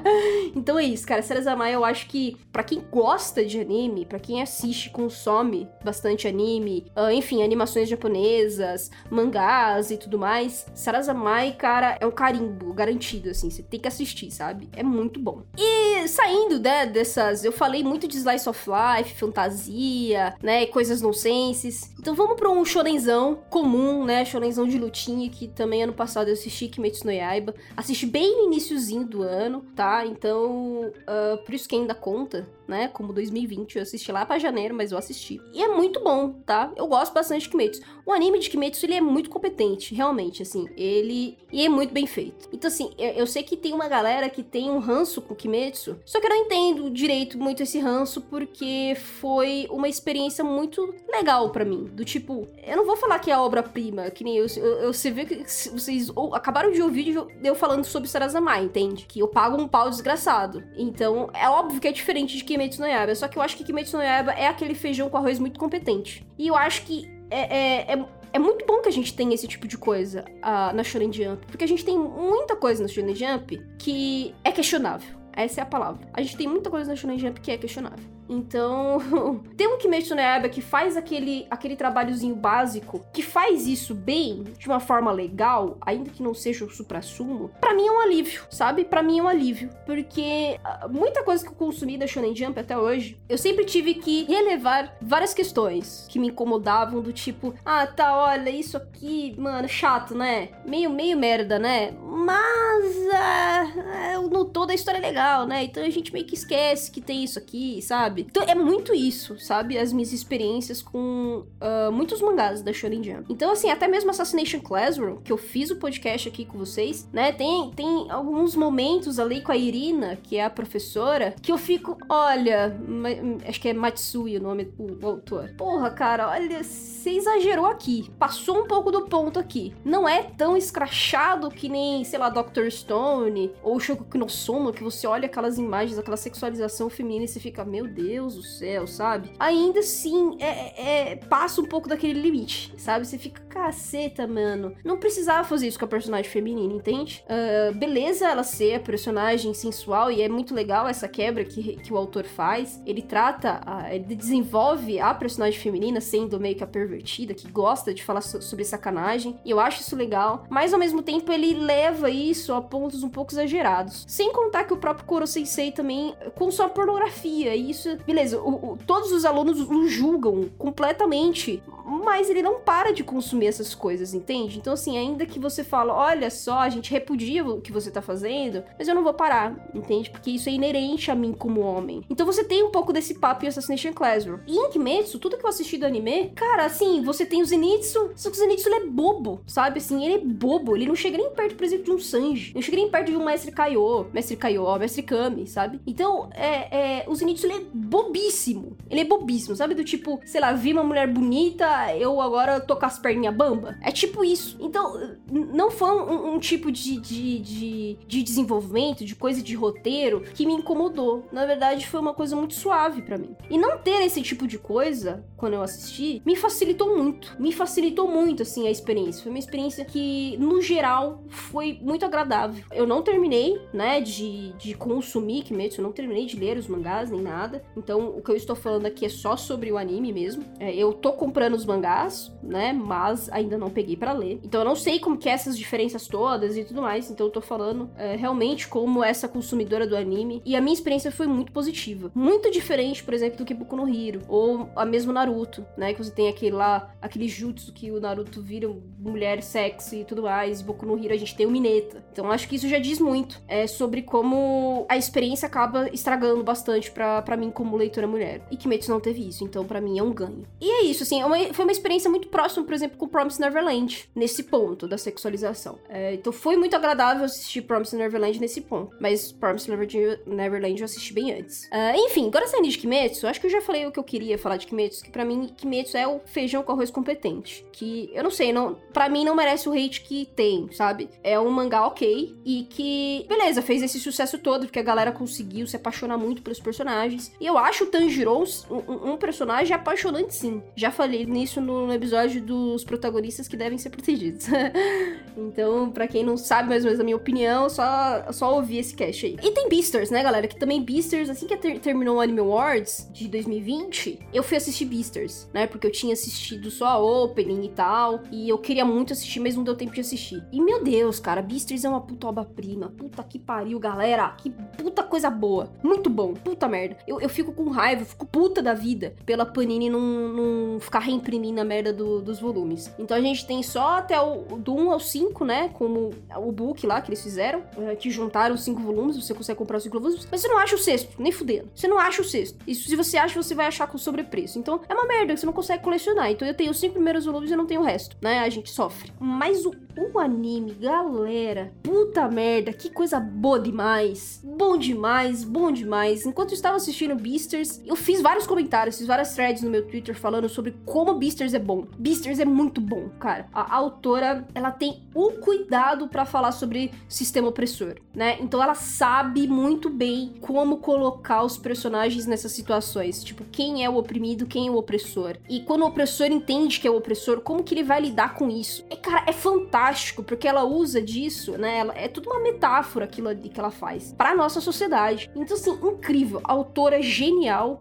(laughs) então é isso, cara. Sarazamai, eu acho que para quem gosta de anime, para quem assiste, consome bastante anime, uh, enfim, animações japonesas, mangás e tudo mais, Sarazamai, cara, é um carimbo garantido, assim. Você tem que assistir, sabe? É muito bom. E saindo, né, dessas. Eu falei muito de Slice of Life, fantasia, né, coisas nonsenses. Então vamos pra um shonenzão comum, né? Shonenzão de lutinha que também ano passado eu assisti Kimetsu no Yaiba. Assisti bem no iníciozinho do ano, tá? Então, uh, por isso que ainda conta, né? Como 2020, eu assisti lá pra janeiro, mas eu assisti. E é muito bom, tá? Eu gosto bastante de Kimetsu. O anime de Kimetsu, ele é muito competente, realmente, assim. Ele... E é muito bem feito. Então, assim, eu, sei que tem uma galera que tem um ranço com Kimetsu, só que eu não entendo direito muito esse ranço, porque foi uma experiência muito legal para mim. Do tipo, eu não vou falar que é obra-prima, que nem eu, você vê que vocês ou, acabaram de ouvir eu falando sobre Sarazamai, entende? Que eu pago um pau desgraçado. Então, é óbvio que é diferente de Kimetsu no Yaiba, só que eu acho que Kimetsu no Yaiba é aquele feijão com arroz muito competente. E eu acho que é, é, é é muito bom que a gente tenha esse tipo de coisa uh, na Shonen Jump, porque a gente tem muita coisa na Shonen Jump que é questionável. Essa é a palavra. A gente tem muita coisa na Shonen Jump que é questionável. Então, (laughs) tem um Kimetsu no Yaiba que faz aquele, aquele trabalhozinho básico, que faz isso bem, de uma forma legal, ainda que não seja o supra-sumo, pra mim é um alívio, sabe? Pra mim é um alívio. Porque uh, muita coisa que eu consumi da Shonen Jump até hoje, eu sempre tive que relevar várias questões que me incomodavam, do tipo, ah, tá, olha, isso aqui, mano, chato, né? Meio, meio merda, né? Mas, uh, no todo a história é legal, né? Então a gente meio que esquece que tem isso aqui, sabe? Sabe? Então é muito isso, sabe? As minhas experiências com uh, muitos mangás da Shonen Jump. Então, assim, até mesmo Assassination Classroom, que eu fiz o podcast aqui com vocês, né? Tem, tem alguns momentos ali com a Irina, que é a professora, que eu fico, olha, acho que é Matsui o nome do autor. Porra, cara, olha, você exagerou aqui. Passou um pouco do ponto aqui. Não é tão escrachado que nem, sei lá, Dr. Stone ou Shogoku no Sono, que você olha aquelas imagens, aquela sexualização feminina e você fica, meu Deus Deus do céu, sabe? Ainda assim, é, é, é, passa um pouco daquele limite, sabe? Você fica, caceta, mano. Não precisava fazer isso com a personagem feminina, entende? Uh, beleza ela ser a personagem sensual e é muito legal essa quebra que, que o autor faz. Ele trata, a, ele desenvolve a personagem feminina sendo meio que a pervertida, que gosta de falar so, sobre sacanagem. E eu acho isso legal. Mas ao mesmo tempo ele leva isso a pontos um pouco exagerados. Sem contar que o próprio Koro Sensei também consome pornografia. E isso beleza, o, o, todos os alunos o julgam completamente, mas ele não para de consumir essas coisas, entende? Então, assim, ainda que você fala, olha só, a gente repudia o que você tá fazendo, mas eu não vou parar, entende? Porque isso é inerente a mim como homem. Então você tem um pouco desse papo em Assassination Classroom. E em Kimetsu, tudo que eu assisti do anime, cara, assim, você tem o Zenitsu, só que o Zenitsu ele é bobo, sabe? Assim, ele é bobo, ele não chega nem perto, por exemplo, de um Sanji, não chega nem perto de um Mestre Kaiô, Mestre Kaiô, Mestre Kami, sabe? Então, é, é, o Zenitsu ele é bobíssimo. Ele é bobíssimo, sabe? Do tipo, sei lá, vi uma mulher bonita, eu agora tô com as perninhas bamba. É tipo isso. Então, não foi um, um tipo de, de, de, de, desenvolvimento, de coisa de roteiro que me incomodou. Na verdade, foi uma coisa muito suave para mim. E não ter esse tipo de coisa, quando eu assisti, me facilitou muito. Me facilitou muito, assim, a experiência. Foi uma experiência que, no geral, foi muito agradável. Eu não terminei, né, de, de consumir Kimetsu, eu não terminei de ler os mangás nem nada. Então, o que eu estou falando aqui é só sobre o anime mesmo. É, eu tô comprando os mangás, né? Mas ainda não peguei para ler. Então, eu não sei como que é essas diferenças todas e tudo mais. Então, eu tô falando é, realmente como essa consumidora do anime. E a minha experiência foi muito positiva. Muito diferente, por exemplo, do que Boku no Hero. Ou a mesmo Naruto, né? Que você tem aquele lá, aquele jutsu que o Naruto vira mulher sexy e tudo mais. E Boku no Hero a gente tem o Mineta. Então, acho que isso já diz muito é, sobre como a experiência acaba estragando bastante para mim como leitora mulher. E Kimetsu não teve isso, então para mim é um ganho. E é isso, assim, é uma, foi uma experiência muito próxima, por exemplo, com Promise Neverland, nesse ponto da sexualização. É, então foi muito agradável assistir Promise Neverland nesse ponto, mas Promise Neverland eu assisti bem antes. Uh, enfim, agora saindo de Kimetsu, acho que eu já falei o que eu queria falar de Kimetsu, que para mim Kimetsu é o feijão com arroz competente, que eu não sei, não, para mim não merece o hate que tem, sabe? É um mangá ok e que, beleza, fez esse sucesso todo porque a galera conseguiu se apaixonar muito pelos personagens. E eu acho o Tanjiro um, um, personagem apaixonante, sim. Já falei nisso no, episódio dos protagonistas que devem ser protegidos. (laughs) então, para quem não sabe mais ou menos a minha opinião, só, só ouvir esse cast aí. E tem Beasters, né, galera? Que também Beasters, assim que ter, terminou o Anime Awards de 2020, eu fui assistir Beasters, né? Porque eu tinha assistido só a opening e tal. E eu queria muito assistir, mas não deu tempo de assistir. E meu Deus, cara, Beasters é uma puta obra-prima. Puta que pariu, galera. Que puta coisa boa. Muito bom. Puta merda. Eu, eu fico com raiva, fico puta da vida pela Panini não, não ficar reimprimindo a merda do, dos volumes. Então a gente tem só até o do 1 ao 5, né? Como o book lá que eles fizeram, é, que juntaram os 5 volumes, você consegue comprar os 5 volumes, mas você não acha o sexto, nem fudendo. Você não acha o sexto. Isso se você acha, você vai achar com sobrepreço. Então é uma merda, você não consegue colecionar. Então eu tenho os 5 primeiros volumes e não tenho o resto, né? A gente sofre. Mas o, o anime, galera, puta merda, que coisa boa demais. Bom demais, bom demais. Enquanto eu estava assistindo Beasters, eu fiz vários comentários, fiz várias threads no meu Twitter falando sobre como Beasters é bom. Beasters é muito bom, cara. A, a autora, ela tem o cuidado para falar sobre sistema opressor, né? Então ela sabe muito bem como colocar os personagens nessas situações. Tipo, quem é o oprimido, quem é o opressor. E quando o opressor entende que é o opressor, como que ele vai lidar com isso? É, cara, é fantástico, porque ela usa disso, né? Ela, é tudo uma metáfora aquilo que ela faz pra nossa sociedade. Então, assim, incrível. A autora genial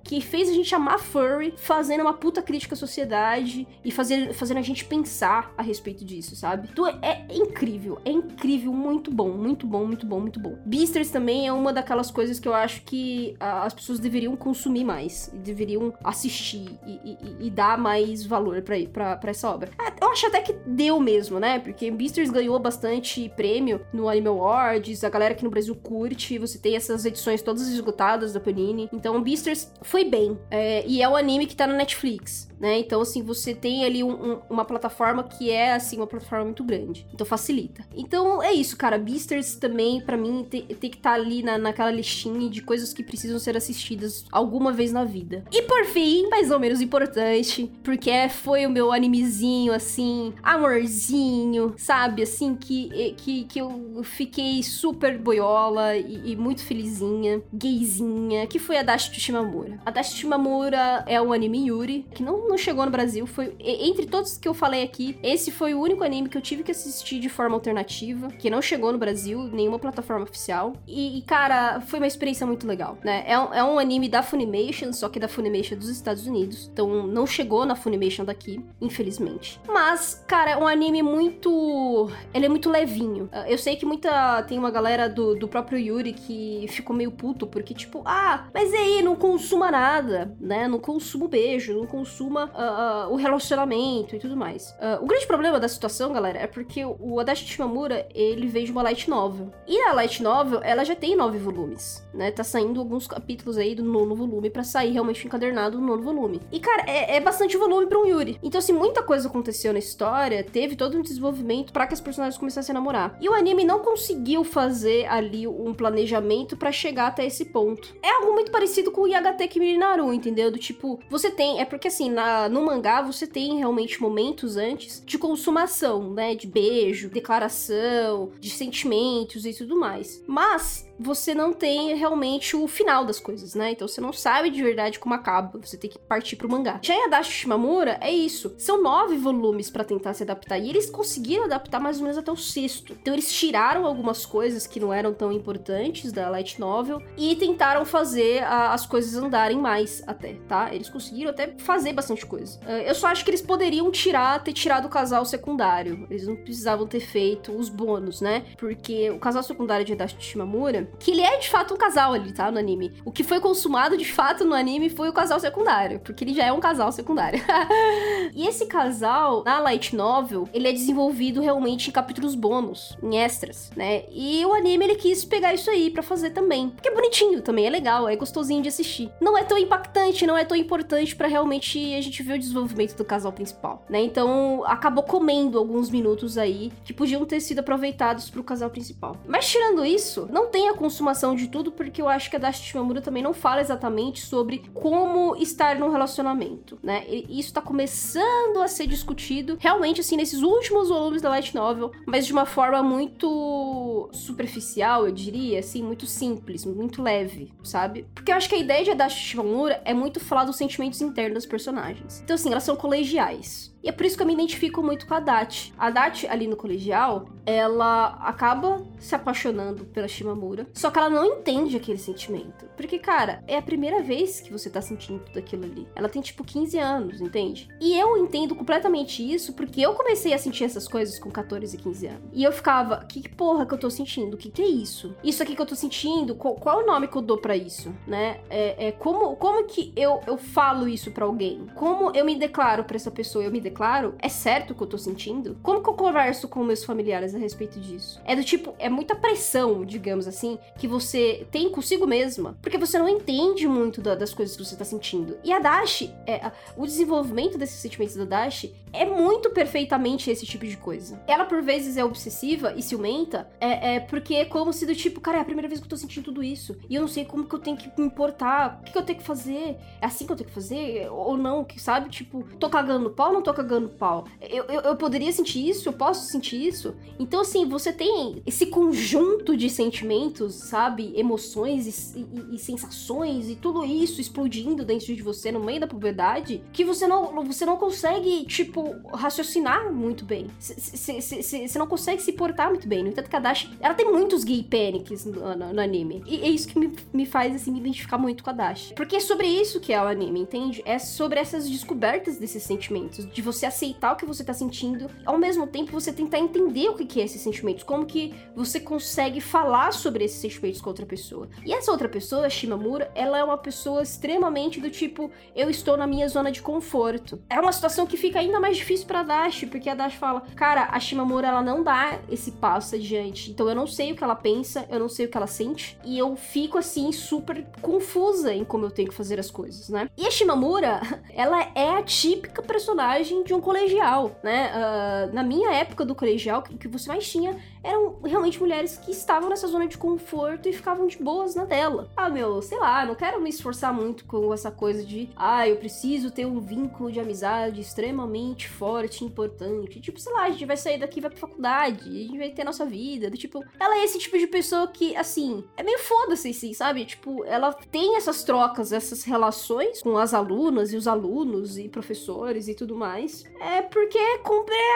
que fez a gente amar furry, fazendo uma puta crítica à sociedade e fazer, fazendo a gente pensar a respeito disso, sabe? É, é incrível, é incrível, muito bom, muito bom, muito bom, muito bom. Beasters também é uma daquelas coisas que eu acho que as pessoas deveriam consumir mais, deveriam assistir e, e, e dar mais valor para essa obra. É, eu acho até que deu mesmo, né? Porque Beasters ganhou bastante prêmio no Animal Awards, a galera aqui no Brasil curte, você tem essas edições todas esgotadas da Panini. Então, Beasters foi bem. É, e é o anime que tá na Netflix né? Então, assim, você tem ali um, um, uma plataforma que é, assim, uma plataforma muito grande. Então, facilita. Então, é isso, cara. Beasters também, para mim, tem, tem que estar tá ali na, naquela listinha de coisas que precisam ser assistidas alguma vez na vida. E, por fim, mais ou menos importante, porque foi o meu animezinho, assim, amorzinho, sabe? Assim, que, que, que eu fiquei super boiola e, e muito felizinha, gayzinha, que foi a Dashi Shimamura. A Dashi Shimamura é um anime Yuri, que não não chegou no Brasil. Foi entre todos que eu falei aqui, esse foi o único anime que eu tive que assistir de forma alternativa, que não chegou no Brasil, nenhuma plataforma oficial. E, e cara, foi uma experiência muito legal, né? É um, é um anime da Funimation, só que da Funimation dos Estados Unidos. Então não chegou na Funimation daqui, infelizmente. Mas, cara, é um anime muito. Ele é muito levinho. Eu sei que muita. Tem uma galera do, do próprio Yuri que ficou meio puto, porque, tipo, ah, mas não consuma nada, né? Não consumo beijo, não consuma uh, uh, o relacionamento e tudo mais. Uh, o grande problema da situação, galera, é porque o Adachi Shimamura, ele veio de uma light novel. E a light novel, ela já tem nove volumes, né? Tá saindo alguns capítulos aí do nono volume para sair realmente encadernado no nono volume. E, cara, é, é bastante volume para um Yuri. Então, assim, muita coisa aconteceu na história, teve todo um desenvolvimento para que as personagens começassem a namorar. E o anime não conseguiu fazer ali um planejamento para chegar até esse ponto. É algo muito parecido com o Yagate Kimi Naru, entendeu? Do tipo, você tem, é porque assim, na no mangá você tem realmente momentos antes de consumação, né? De beijo, declaração, de sentimentos e tudo mais. Mas você não tem realmente o final das coisas, né? Então você não sabe de verdade como acaba. Você tem que partir pro mangá. Já em Adachi Shimamura, é isso. São nove volumes para tentar se adaptar. E eles conseguiram adaptar mais ou menos até o sexto. Então eles tiraram algumas coisas que não eram tão importantes da Light Novel e tentaram fazer a, as coisas andarem mais até, tá? Eles conseguiram até fazer bastante coisa. Uh, eu só acho que eles poderiam tirar, ter tirado o casal secundário. Eles não precisavam ter feito os bônus, né? Porque o casal secundário de Adachi Shimamura que ele é de fato um casal ali, tá? No anime. O que foi consumado de fato no anime foi o casal secundário, porque ele já é um casal secundário. (laughs) e esse casal, na Light Novel, ele é desenvolvido realmente em capítulos bônus, em extras, né? E o anime ele quis pegar isso aí para fazer também. Porque é bonitinho também, é legal, é gostosinho de assistir. Não é tão impactante, não é tão importante para realmente a gente ver o desenvolvimento do casal principal, né? Então acabou comendo alguns minutos aí que podiam ter sido aproveitados pro casal principal. Mas tirando isso, não tem a consumação de tudo, porque eu acho que a Dashi Shimamura também não fala exatamente sobre como estar num relacionamento, né? E isso tá começando a ser discutido realmente assim nesses últimos volumes da Light Novel, mas de uma forma muito superficial, eu diria, assim, muito simples, muito leve, sabe? Porque eu acho que a ideia de Dashi Shimamura é muito falar dos sentimentos internos dos personagens. Então assim, elas são colegiais. E é por isso que eu me identifico muito com a Dati. A Dati, ali no colegial, ela acaba se apaixonando pela Shimamura, só que ela não entende aquele sentimento. Porque, cara, é a primeira vez que você tá sentindo tudo aquilo ali. Ela tem, tipo, 15 anos, entende? E eu entendo completamente isso porque eu comecei a sentir essas coisas com 14 e 15 anos. E eu ficava, que porra que eu tô sentindo? O que, que é isso? Isso aqui que eu tô sentindo, qual, qual é o nome que eu dou para isso, né? É, é, como, como que eu, eu falo isso para alguém? Como eu me declaro para essa pessoa? Eu me declaro é certo o que eu tô sentindo? Como que eu converso com meus familiares a respeito disso? É do tipo, é muita pressão, digamos assim, que você tem consigo mesma, porque você não entende muito da, das coisas que você tá sentindo. E a Dash, é, o desenvolvimento desses sentimentos da Dash é muito perfeitamente esse tipo de coisa. Ela, por vezes, é obsessiva e ciumenta, é, é porque é como se do tipo, cara, é a primeira vez que eu tô sentindo tudo isso. E eu não sei como que eu tenho que me importar, o que, que eu tenho que fazer, é assim que eu tenho que fazer, ou não, que sabe? Tipo, tô cagando pau não tô cagando pau? Eu, eu, eu poderia sentir isso, eu posso sentir isso. Então, assim, você tem esse conjunto de sentimentos, sabe? Emoções e, e, e sensações e tudo isso explodindo dentro de você no meio da puberdade, que você não, você não consegue, tipo, raciocinar muito bem. Você não consegue se portar muito bem. No entanto, Dash, ela tem muitos gay panics no, no, no anime. E é isso que me, me faz, assim, me identificar muito com a Dash. Porque é sobre isso que é o anime, entende? É sobre essas descobertas desses sentimentos, de você aceitar o que você tá sentindo, ao mesmo tempo você tentar entender o que é esses sentimentos, como que você consegue falar sobre esses sentimentos com outra pessoa. E essa outra pessoa, Shimamura, ela é uma pessoa extremamente do tipo, eu estou na minha zona de conforto. É uma situação que fica ainda mais difícil para Dash, porque a Dash fala, cara, a Shimamura ela não dá esse passo adiante, então eu não sei o que ela pensa, eu não sei o que ela sente, e eu fico assim super confusa em como eu tenho que fazer as coisas, né? E a Shimamura, (laughs) ela é a típica personagem de um colegial, né? Uh, na minha época do colegial, o que você mais tinha eram realmente mulheres que estavam nessa zona de conforto e ficavam de boas na dela. Ah, meu, sei lá, não quero me esforçar muito com essa coisa de, ah, eu preciso ter um vínculo de amizade extremamente forte e importante. Tipo, sei lá, a gente vai sair daqui vai pra faculdade, a gente vai ter nossa vida. Tipo, ela é esse tipo de pessoa que, assim, é meio foda-se, assim, sabe? Tipo, ela tem essas trocas, essas relações com as alunas e os alunos e professores e tudo mais. É porque é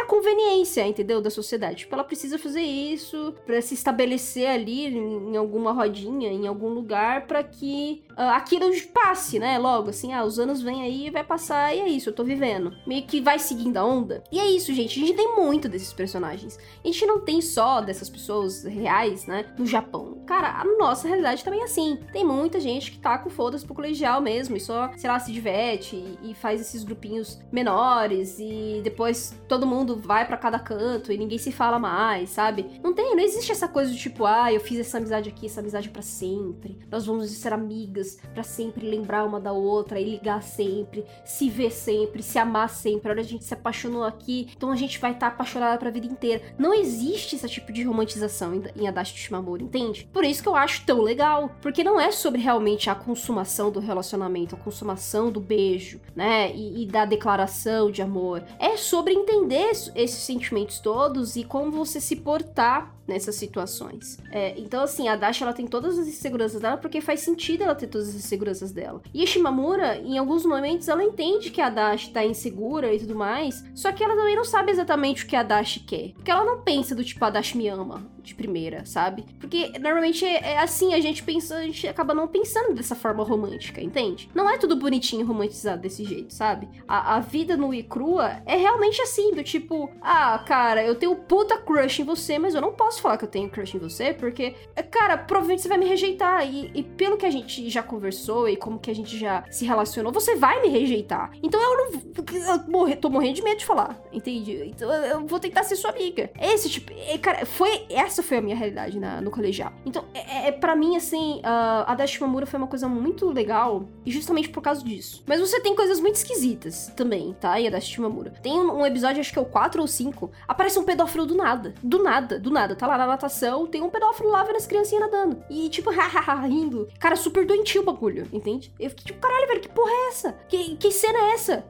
a conveniência, entendeu? Da sociedade. Tipo, ela precisa fazer isso para se estabelecer ali em alguma rodinha, em algum lugar, para que uh, aquilo passe, né? Logo, assim, ah, os anos vêm aí, vai passar e é isso, eu tô vivendo. Meio que vai seguindo a onda. E é isso, gente. A gente tem muito desses personagens. A gente não tem só dessas pessoas reais, né? No Japão. Cara, a nossa realidade também é assim. Tem muita gente que tá com foda-se pro colegial mesmo e só, sei lá, se diverte e, e faz esses grupinhos menores e depois todo mundo vai para cada canto e ninguém se fala mais, sabe? Não tem, não existe essa coisa do tipo, ah, eu fiz essa amizade aqui, essa amizade para sempre. Nós vamos ser amigas para sempre lembrar uma da outra e ligar sempre, se ver sempre, se amar sempre. Olha, a gente se apaixonou aqui, então a gente vai estar tá apaixonada pra vida inteira. Não existe esse tipo de romantização em Adachi Shimamura, entende? Por isso que eu acho tão legal, porque não é sobre realmente a consumação do relacionamento, a consumação do beijo, né, e, e da declaração de amor. É sobre entender esses sentimentos todos e como você se portar nessas situações. É, então, assim, a Dash ela tem todas as inseguranças dela porque faz sentido ela ter todas as inseguranças dela. E a Shimamura, em alguns momentos, ela entende que a Dash tá insegura e tudo mais, só que ela também não sabe exatamente o que a Dash quer. Porque ela não pensa do tipo, a Dash me ama de primeira, sabe? Porque normalmente é, é assim, a gente pensa, a gente acaba não pensando dessa forma romântica, entende? Não é tudo bonitinho romantizado desse jeito, sabe? A, a vida no e crua é realmente assim, do tipo, ah, cara, eu tenho puta crush em você, mas eu não posso posso falar que eu tenho crush em você, porque, cara, provavelmente você vai me rejeitar. E, e, pelo que a gente já conversou e como que a gente já se relacionou, você vai me rejeitar. Então eu não. Eu morre, tô morrendo de medo de falar, entende? Então eu vou tentar ser sua amiga. Esse tipo. É, cara, foi. Essa foi a minha realidade na, no colegial. Então, é, é para mim, assim, a Dash Mamura foi uma coisa muito legal, e justamente por causa disso. Mas você tem coisas muito esquisitas também, tá? E a Dash Mamura. Tem um, um episódio, acho que é o 4 ou 5, aparece um pedófilo do nada. Do nada, do nada, tá? Tá lá na natação, tem um pedófilo lá vendo as criancinhas nadando. E, tipo, (laughs) hahaha, rindo. Cara, super doentio o bagulho, entende? Eu fiquei tipo, caralho, velho, que porra é essa? Que, que cena é essa?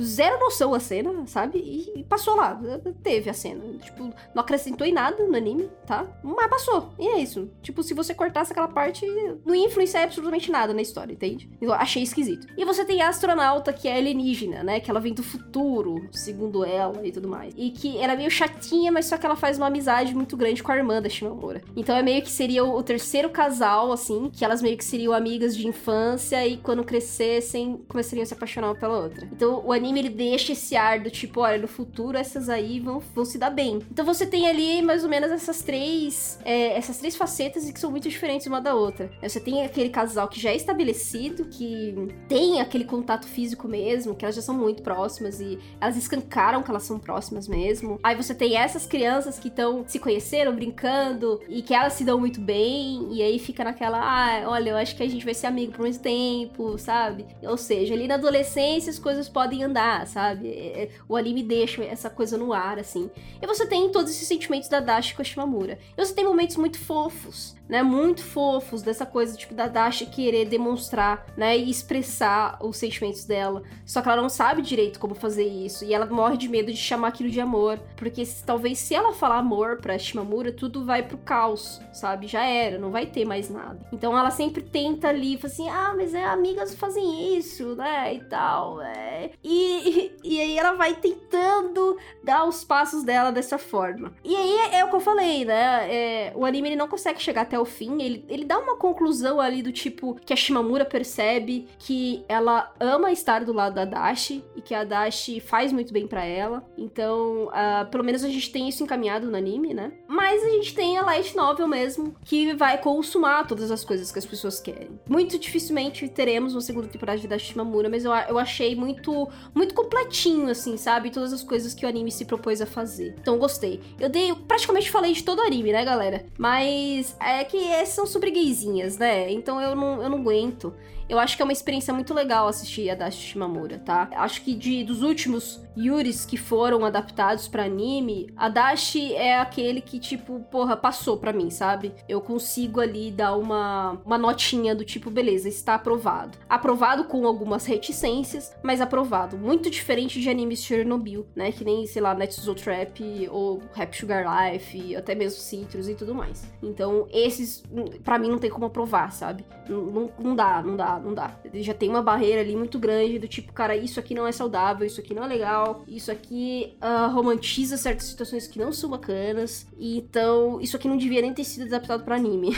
Zero noção a cena, sabe? E, passou lá. Teve a cena. Tipo, não acrescentou em nada no anime, tá? Mas passou. E é isso. Tipo, se você cortasse aquela parte, não ia influenciar absolutamente nada na história, entende? Eu achei esquisito. E você tem a astronauta, que é alienígena, né? Que ela vem do futuro, segundo ela e tudo mais. E que ela é meio chatinha, mas só que ela faz uma amizade muito grande com a irmã da Shimamura. Então é meio que seria o, terceiro casal, assim, que elas meio que seriam amigas de infância e quando crescessem começariam a se apaixonar uma pela outra. Então o anime ele deixa esse ar do tipo, olha, no futuro essas aí vão, vão se dar bem. Então você tem ali mais ou menos essas três, é, essas três facetas que são muito diferentes uma da outra. Você tem aquele casal que já é estabelecido, que tem aquele contato físico mesmo, que elas já são muito próximas e elas escancaram que elas são próximas mesmo. Aí você tem essas crianças que estão se conheceram, brincando e que elas se dão muito bem e aí fica naquela, ah, olha, eu acho que a gente vai ser amigo por muito tempo, sabe? Ou seja, ali na adolescência as coisas podem andar, sabe? É, é, o anime deixa essa coisa no ar, assim. E você tem todos esses sentimentos da Dashi com a Shimamura. E você tem momentos muito fofos né, muito fofos dessa coisa tipo da Dasha querer demonstrar, né, e expressar os sentimentos dela. Só que ela não sabe direito como fazer isso e ela morre de medo de chamar aquilo de amor, porque talvez se ela falar amor para Shimamura, tudo vai pro caos, sabe? Já era, não vai ter mais nada. Então ela sempre tenta ali, fala assim: "Ah, mas é amigas fazem isso, né?" e tal, é. E, e, (laughs) e aí ela vai tentando dar os passos dela dessa forma. E aí é, o que eu falei, né? É, o anime ele não consegue chegar até o fim, ele, ele dá uma conclusão ali do tipo que a Shimamura percebe que ela ama estar do lado da Dashi e que a Dashi faz muito bem para ela. Então, uh, pelo menos a gente tem isso encaminhado no anime, né? Mas a gente tem a light novel mesmo, que vai consumar todas as coisas que as pessoas querem. Muito dificilmente teremos uma segunda temporada de Dashi Shimamura, mas eu, eu achei muito, muito completinho, assim, sabe? Todas as coisas que o anime se propôs a fazer. Então, gostei. Eu dei, eu praticamente falei de todo o anime, né, galera? Mas é que esses são sobre gaysinhas, né? Então eu não, eu não aguento. Eu acho que é uma experiência muito legal assistir a Dashi Shimamura, tá? Acho que de dos últimos Yuris que foram adaptados para anime, a Dashi é aquele que, tipo, porra, passou para mim, sabe? Eu consigo ali dar uma, uma notinha do tipo, beleza, está aprovado. Aprovado com algumas reticências, mas aprovado. Muito diferente de animes Chernobyl, né? Que nem, sei lá, Netsuzo Trap ou Rap Sugar Life, até mesmo Citrus e tudo mais. Então, esses, para mim, não tem como aprovar, sabe? Não, não, não dá, não dá não dá. Já tem uma barreira ali muito grande do tipo, cara, isso aqui não é saudável, isso aqui não é legal, isso aqui uh, romantiza certas situações que não são bacanas, então isso aqui não devia nem ter sido adaptado para anime.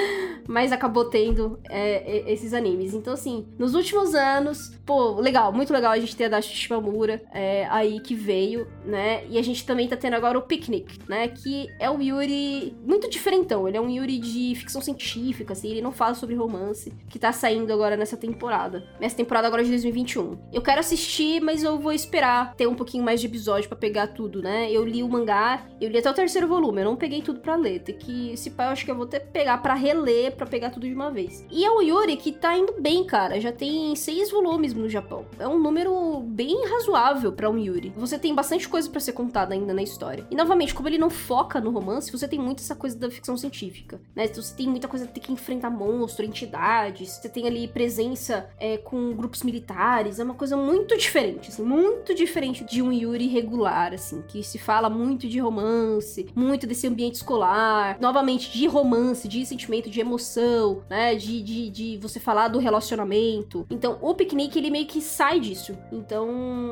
(laughs) Mas acabou tendo é, é, esses animes. Então, assim, nos últimos anos, pô, legal, muito legal a gente ter a Dashi Shimamura é, aí que veio, né? E a gente também tá tendo agora o Picnic, né? Que é um Yuri muito diferentão. Ele é um Yuri de ficção científica, assim, ele não fala sobre romance, que tá saindo agora nessa temporada. Nessa temporada agora de 2021. Eu quero assistir, mas eu vou esperar ter um pouquinho mais de episódio para pegar tudo, né? Eu li o mangá, eu li até o terceiro volume, eu não peguei tudo para ler. Tem que, esse pai eu acho que eu vou ter que pegar para reler, para pegar tudo de uma vez. E é o Yuri que tá indo bem, cara. Já tem seis volumes no Japão. É um número bem razoável para um Yuri. Você tem bastante coisa para ser contada ainda na história. E novamente, como ele não foca no romance, você tem muito essa coisa da ficção científica, né? Então, você tem muita coisa de ter que enfrentar monstro, entidades, você tem ali presença é, com grupos militares, é uma coisa muito diferente, assim, muito diferente de um Yuri regular, assim, que se fala muito de romance, muito desse ambiente escolar, novamente de romance, de sentimento, de emoção, né, de, de, de você falar do relacionamento. Então, o piquenique, ele meio que sai disso. Então,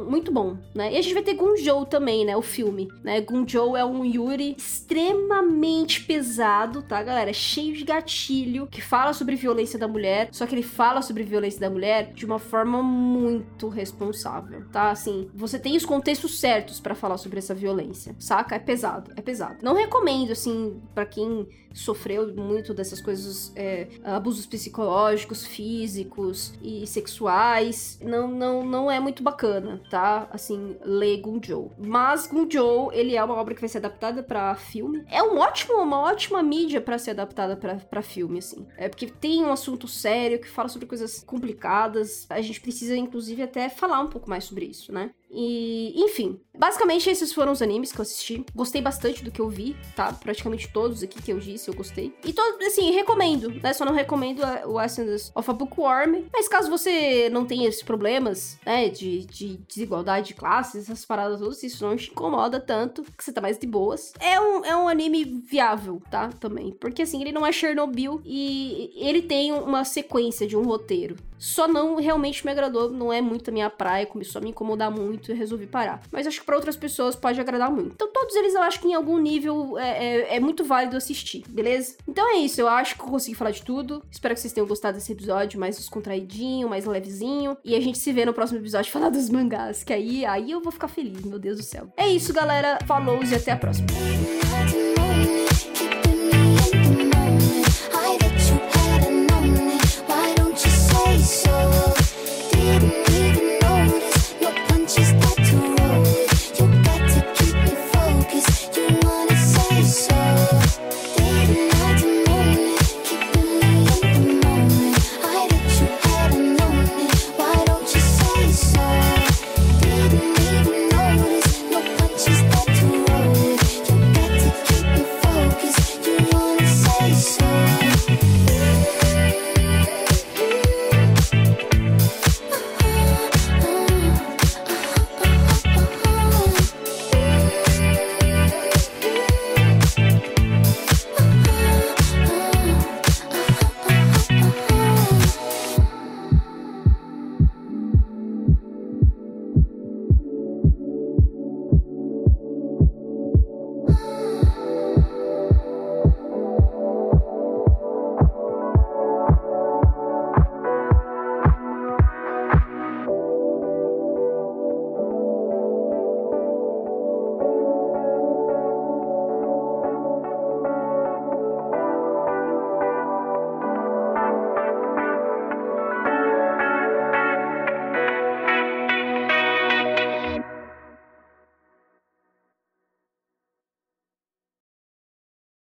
muito bom, né? E a gente vai ter Gunjou também, né, o filme, né? Gunjou é um Yuri extremamente pesado, tá, galera? Cheio de gatilho, que fala sobre violência da mulher, só que ele fala sobre violência da mulher de uma forma muito responsável, tá? Assim, você tem os contextos certos para falar sobre essa violência, saca? É pesado, é pesado. Não recomendo, assim, para quem sofreu muito dessas coisas, é, abusos psicológicos, físicos e sexuais, não, não, não é muito bacana, tá? Assim, ler Gunjo. Mas Gunjo, ele é uma obra que vai ser adaptada para filme. É um ótimo, uma ótima mídia para ser adaptada para filme, assim. É porque tem um assunto sério que fala sobre coisas complicadas. A gente precisa, inclusive, até falar um pouco mais sobre isso, né? E, enfim, basicamente esses foram os animes que eu assisti. Gostei bastante do que eu vi, tá? Praticamente todos aqui que eu disse, eu gostei. E todos, assim, recomendo, né? Só não recomendo o Essence of a Bookworm. Mas caso você não tenha esses problemas, né? De, de desigualdade de classes, essas paradas todas, isso não te incomoda tanto, que você tá mais de boas. É um, é um anime viável, tá? Também. Porque, assim, ele não é Chernobyl e ele tem uma sequência de um roteiro. Só não realmente me agradou, não é muito a minha praia, começou a me incomodar muito e resolvi parar. Mas acho que para outras pessoas pode agradar muito. Então, todos eles eu acho que em algum nível é, é, é, muito válido assistir, beleza? Então é isso, eu acho que eu consegui falar de tudo. Espero que vocês tenham gostado desse episódio mais descontraidinho, mais levezinho. E a gente se vê no próximo episódio falar dos mangás, que aí, aí eu vou ficar feliz, meu Deus do céu. É isso, galera. Falou e até a próxima.